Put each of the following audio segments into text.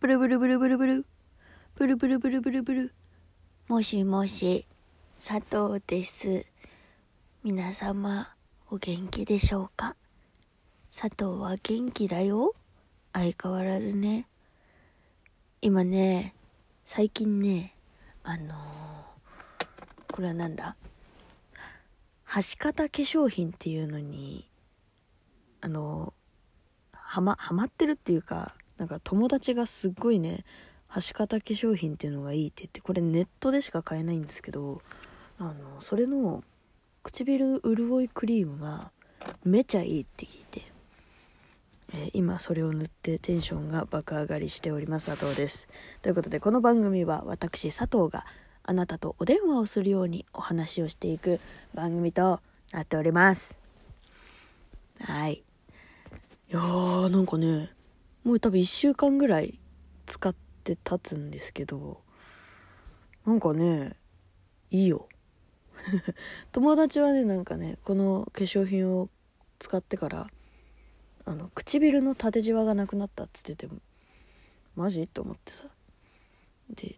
ブルブルブルブルブル。ブルブルブルブルブル。もしもし、佐藤です。皆様、お元気でしょうか？佐藤は元気だよ。相変わらずね。今ね、最近ね、あのー、これはなんだ？かた化粧品っていうのに、あのー、はま、はまってるっていうか、なんか友達がすっごいね、はし方化粧品っていうのがいいって言ってこれネットでしか買えないんですけどあのそれの唇潤いクリームがめちゃいいって聞いて、えー今それを塗ってテンションが爆上がりしております佐藤です。ということでこの番組は私佐藤があなたとお電話をするようにお話をしていく番組となっております。はい。いやーなんかねもう多分1週間ぐらい使って経つんですけどなんかねいいよ。友達はねなんかねこの化粧品を使ってからあの唇の縦じわがなくなったっつっててマジ？と思ってさ。で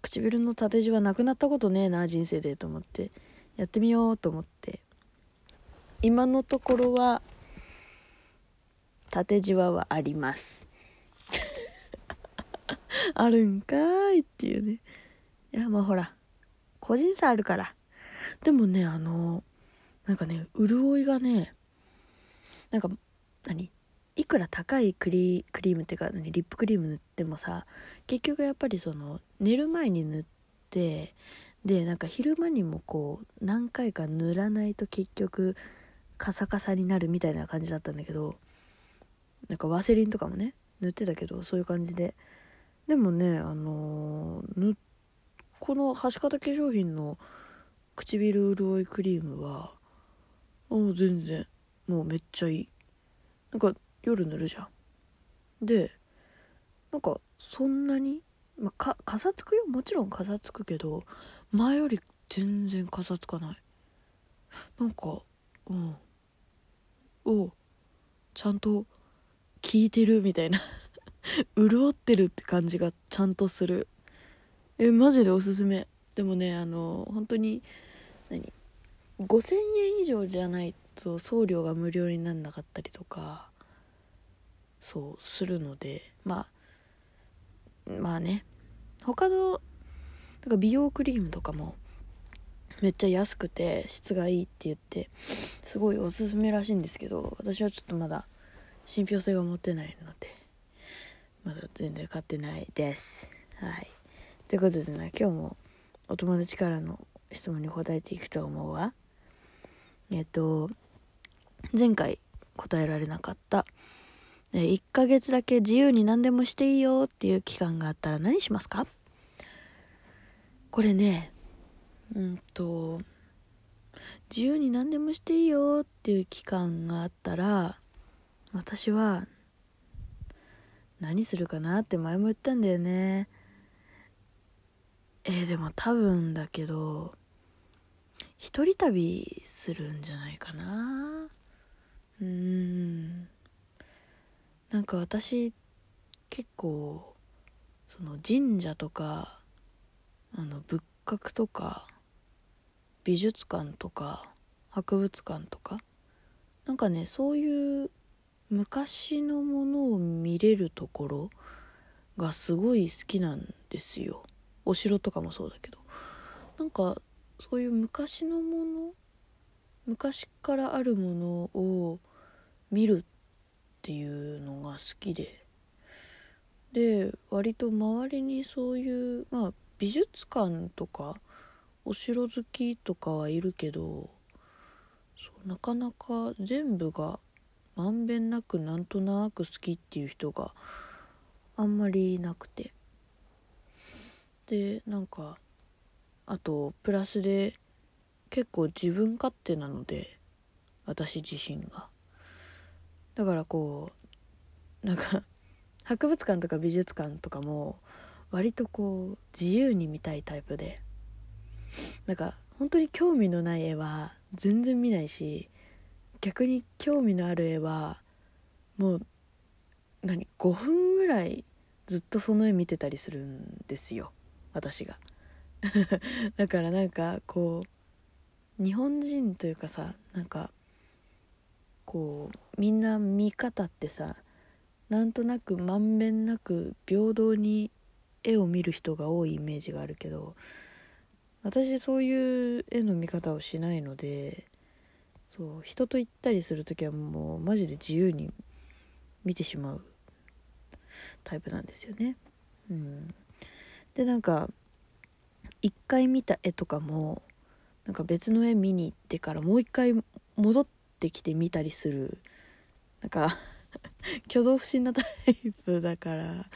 唇の縦じわなくなったことねえな人生でと思ってやってみようと思って。今のところは縦じわはあります。あるんかーいっていうね。いやまあほら個人差あるから。でもねあのなんかね潤いがねなんか何いくら高いクリクリームっていうか何リップクリーム塗ってもさ結局やっぱりその寝る前に塗ってでなんか昼間にもこう何回か塗らないと結局カサカサになるみたいな感じだったんだけどなんかワセリンとかもね塗ってたけどそういう感じで。でもねあのーぬこのはし方化粧品の唇潤いクリームはもう全然もうめっちゃいい。なんか夜塗るじゃん。でなんかそんなに、まあ、かかさつくよ。もちろんかさつくけど前より全然かさつかない。なんかうん。おちゃんと効いてるみたいな。潤ってるって感じがちゃんとする。えマジでおすすめ。でもねあの本当に何？5000円以上じゃないと送料が無料になんなかったりとかそうするのでまあまあね。他のなんか美容クリームとかもめっちゃ安くて質がいいって言ってすごいおすすめらしいんですけど私はちょっとまだ信憑性が持てないのでまだ全然買ってないです。はい。ということでね今日もお友達からの質問に答えていくと思うわ。えっと前回答えられなかった。1ヶ月だけ自由に何でもしていいよっていう期間があったら何しますか？これねうんと自由に何でもしていいよっていう期間があったら私は何するかなって前も言ったんだよね。えーでも多分だけど一人旅するんじゃないかな。うーん。なんか私結構その神社とかあの仏閣とか美術館とか博物館とかなんかねそういう昔のものを見れるところがすごい好きなんですよ。お城とかもそうだけど。なんかそういう昔のもの昔からあるものを見るっていうのが好きで。で割と周りにそういうまあ美術館とかお城好きとかはいるけどなかなか全部がまんべんなくなんとなく好きっていう人があんまりいなくて。でなんかあとプラスで結構自分勝手なので私自身が。だからこうなんか 博物館とか美術館とかも割とこう自由に見たいタイプで。なんか本当に興味のない絵は全然見ないし逆に興味のある絵はもう何5分ぐらいずっとその絵見てたりするんですよ。私が。だからなんかこう日本人というかさなんかこうみんな見方ってさなんとなくまんべんなく平等に絵を見る人が多いイメージがあるけど私そういう絵の見方をしないのでそう人と行ったりする時はもうマジで自由に見てしまうタイプなんですよね。うん、でなんか一回見た絵とかもなんか別の絵見に行ってからもう一回戻ってきて見たりするなんか 挙動不審なタイプだから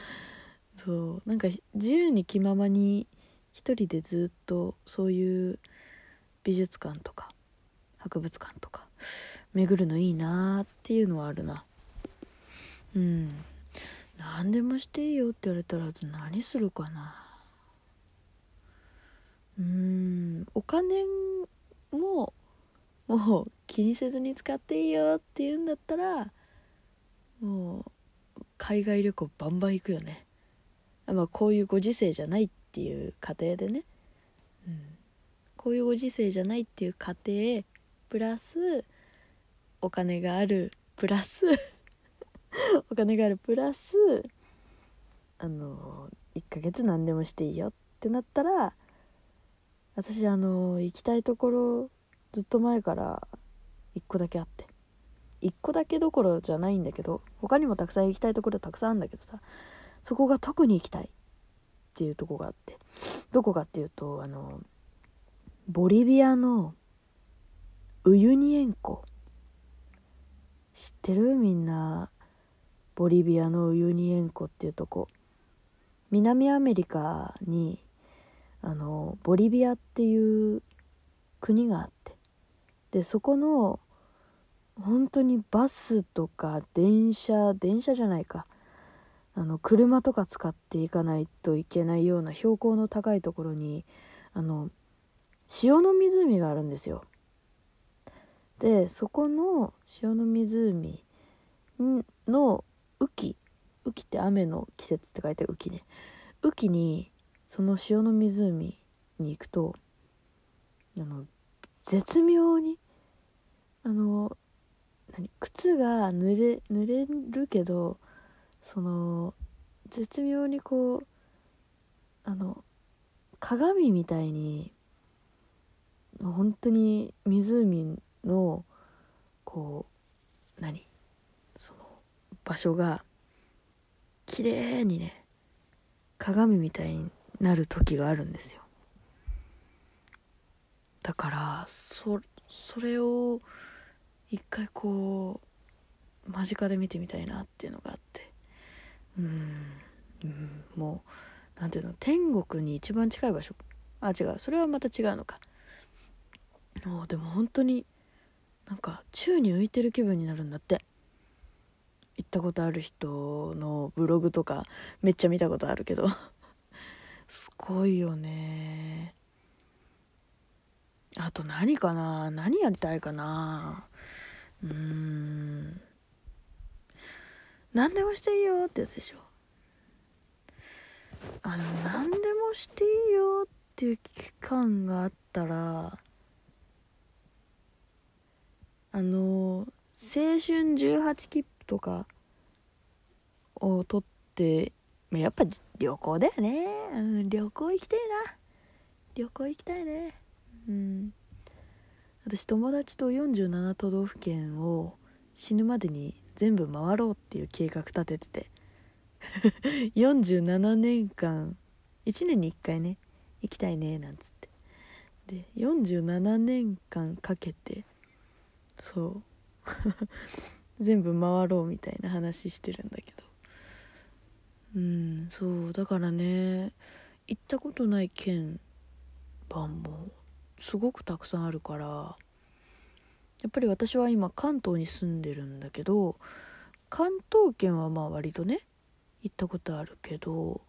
そうなんか自由に気ままに一人でずっとそういう美術館とか博物館とか巡るのいいなっていうのはあるな。うん。何でもしていいよって言われたら何するかな。うん。お金ももう気にせずに使っていいよって言うんだったらもう海外旅行バンバン行くよね。まあこういうご時世じゃないっていう過程でね、うん、こういうご時世じゃないっていう過程プラス お金があるプラスお金があるプラスあの1ヶ月何でもしていいよってなったら私あの行きたいところずっと前から1個だけあって1個だけどころじゃないんだけど他にもたくさん行きたいところたくさんあるんだけどさそこが特に行きたいっていうとこがあってどこかっていうとあのボリビアのウユニ塩湖。知ってる？みんな。ボリビアのウユニ塩湖っていうとこ。南アメリカにあのボリビアっていう国があって。でそこの本当にバスとか電車電車じゃないか。あの車とか使っていかないといけないような標高の高いところにあの塩の湖があるんですよ。でそこの塩の湖の雨季雨季って雨の季節って書いて雨季ね。雨季にその塩の湖に行くとあの絶妙にあの何靴が濡れ濡れるけどその絶妙にこうあの鏡みたいに本当に湖のこう何？その場所が綺麗にね鏡みたいになる時があるんですよ。だからそそれを一回こう間近で見てみたいなっていうのがあって。うん、もう何ていうの天国に一番近い場所。あ違う。それはまた違うのか。もうでも本当になんか宙に浮いてる気分になるんだって。行ったことある人のブログとかめっちゃ見たことあるけど。すごいよね。あと何かな？何やりたいかな？うーん。何でもしていいよってやつでしょ。あの何でもしていいよっていう期間があったらあの青春18切符とかを取ってやっぱ旅行だよね、うん、旅行行きたいな。旅行行きたいね。うん。私友達と47都道府県を死ぬまでに全部回ろうっていう計画立ててて。47年間1年に1回ね行きたいねなんつって。で47年間かけてそう。全部回ろうみたいな話してるんだけど。うんそう。だからね行ったことない県版もすごくたくさんあるからやっぱり私は今関東に住んでるんだけど関東圏はまあ割とね行ったことあるけど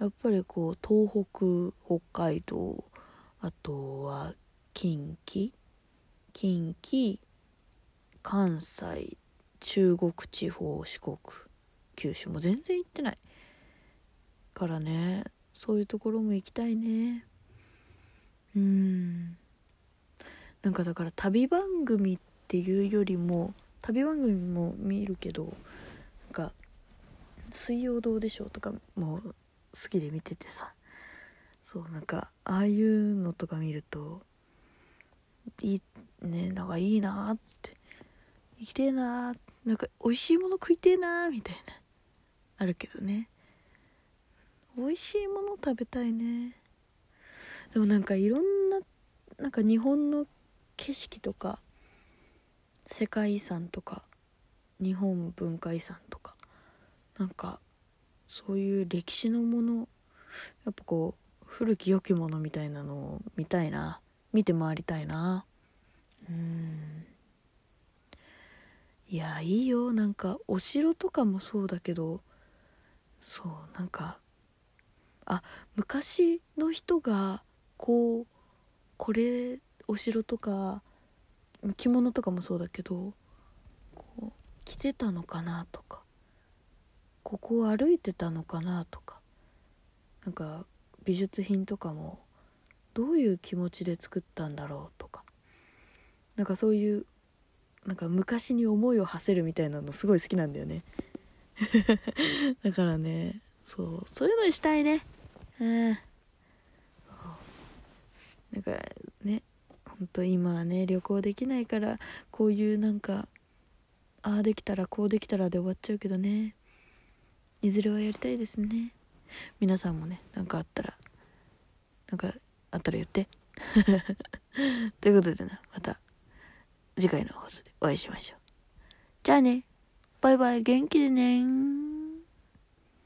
やっぱりこう東北北海道あとは近畿近畿関西中国地方四国九州も全然行ってないからね。そういうところも行きたいね。うん。なんかだから旅番組っていうよりも旅番組も見るけどなんか「水曜どうでしょう」とかも好きで見ててさ。そうなんかああいうのとか見るといいねなんかいいなっ生きてえななんか美味しいもの食いてえなみたいな。あるけどね。美味しいもの食べたいね。でもなんかいろんななんか日本の景色とか世界遺産とか日本文化遺産とかなんかそういう歴史のものやっぱこう古き良きものみたいなのを見たいな。見て回りたいな。うん。いやいいよ。なんかお城とかもそうだけどそうなんかあ昔の人がこうこれお城とか着物とかもそうだけどこう着てたのかなとかここを歩いてたのかなとかなんか美術品とかもどういう気持ちで作ったんだろうとかなんかそういうなんか昔に思いを馳せるみたいなのすごい好きなんだよね。だからねそうそういうのにしたいね。うん。なんかねほんと今はね旅行できないからこういうなんかああできたらこうできたらで終わっちゃうけどね。いずれはやりたいですね。皆さんもね何かあったらなんかあったら言って。ということでねまた次回の放送でお会いしましょう。じゃあね。バイバイ。元気でね